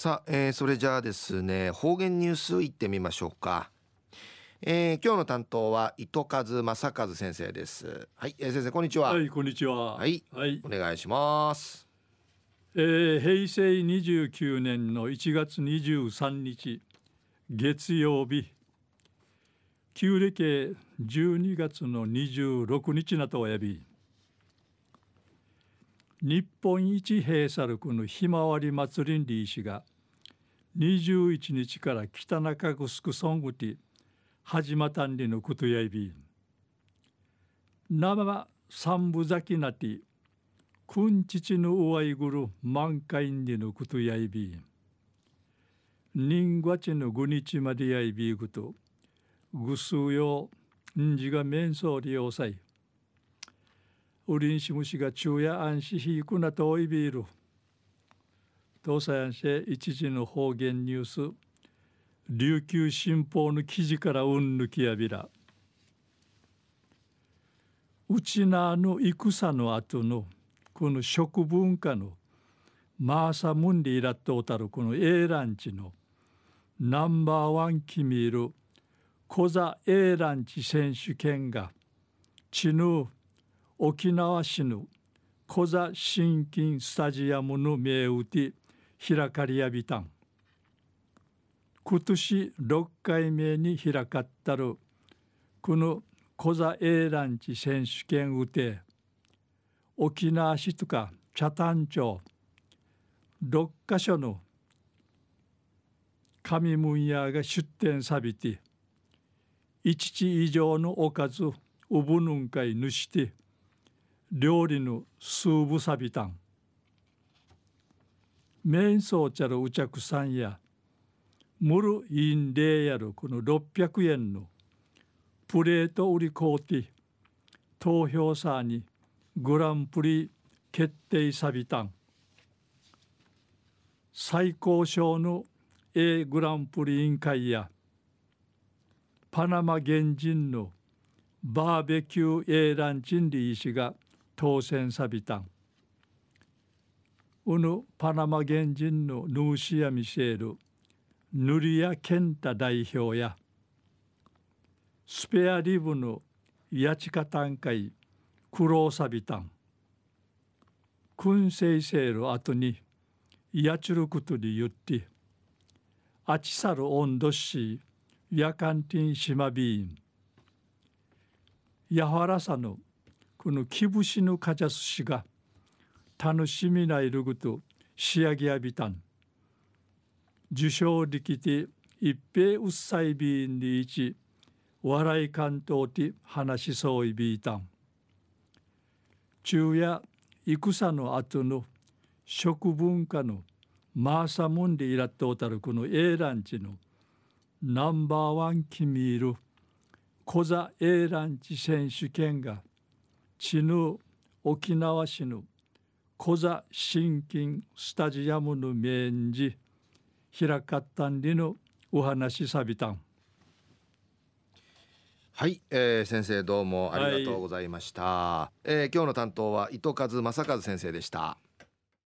さあ、えー、それじゃあですね方言ニュースいってみましょうか、えー、今日の担当は糸数正和先生です。はい、えー、先生こんにちは。はいこんにちは。はい、はい、お願いします。えー、平成29年の1月23日月曜日。旧暦12月の26日なとおやび日本一閉鎖力のひまわり祭りんり石が21日から北中城ソングティ始またんりのことやいび生三部咲きなてくんちちのうわいぐる満開んりのことやいび人月のぐ日までやいびぐとぐすうよんじが面相利用さい。ウリンシムシが昼夜安心ひくなとおいびいる。東西安市一時の方言ニュース琉球新報の記事からうんぬきやびら。うちなの戦の後のこの食文化のマーサムンリイラットたるこの A ランチのナンバーワンキミールコザ A ランチ選手権がチヌー沖縄市の小座新金スタジアムの名打て開かりやびたん。今年6回目に開かったるこの小座 A ランチ選手権うて沖縄市とか北谷町6カ所の神門屋が出店さびて一地以上のおかずうぶぬんかいぬして料理のスーブサビタン。メインソーチャルウチャクさんやムルインレイヤルこの600円のプレート売りコーティ投票さにグランプリ決定サビタン。最高賞の A グランプリ委員会やパナマ原人のバーベキュー A ランチンリー氏が当選さびたんうぬパナマ原人のヌーシア・ミシェールヌリア・ケンタ代表やスペアリブのヤチカタンカイクローサビタン。燻製セイセール後にヤチュルクトリ言ってあちさる温度しヤカンティンシマビーン。ヤハラサのこの気節のかじゃすしが楽しみないるぐと仕上げやびたん。受賞力で一平うっさいびんにいち笑い関東で話しそういびいたん。昼夜戦の後の食文化のマーサムンでいらっとおたるこの A ランチのナンバーワンキミール小座 A ランチ選手権が地ぬ沖縄市の小座新金スタジアムの面じ開かったんりのお話さびたん。はい、えー、先生どうもありがとうございました、はい、えー、今日の担当は糸数正和先生でした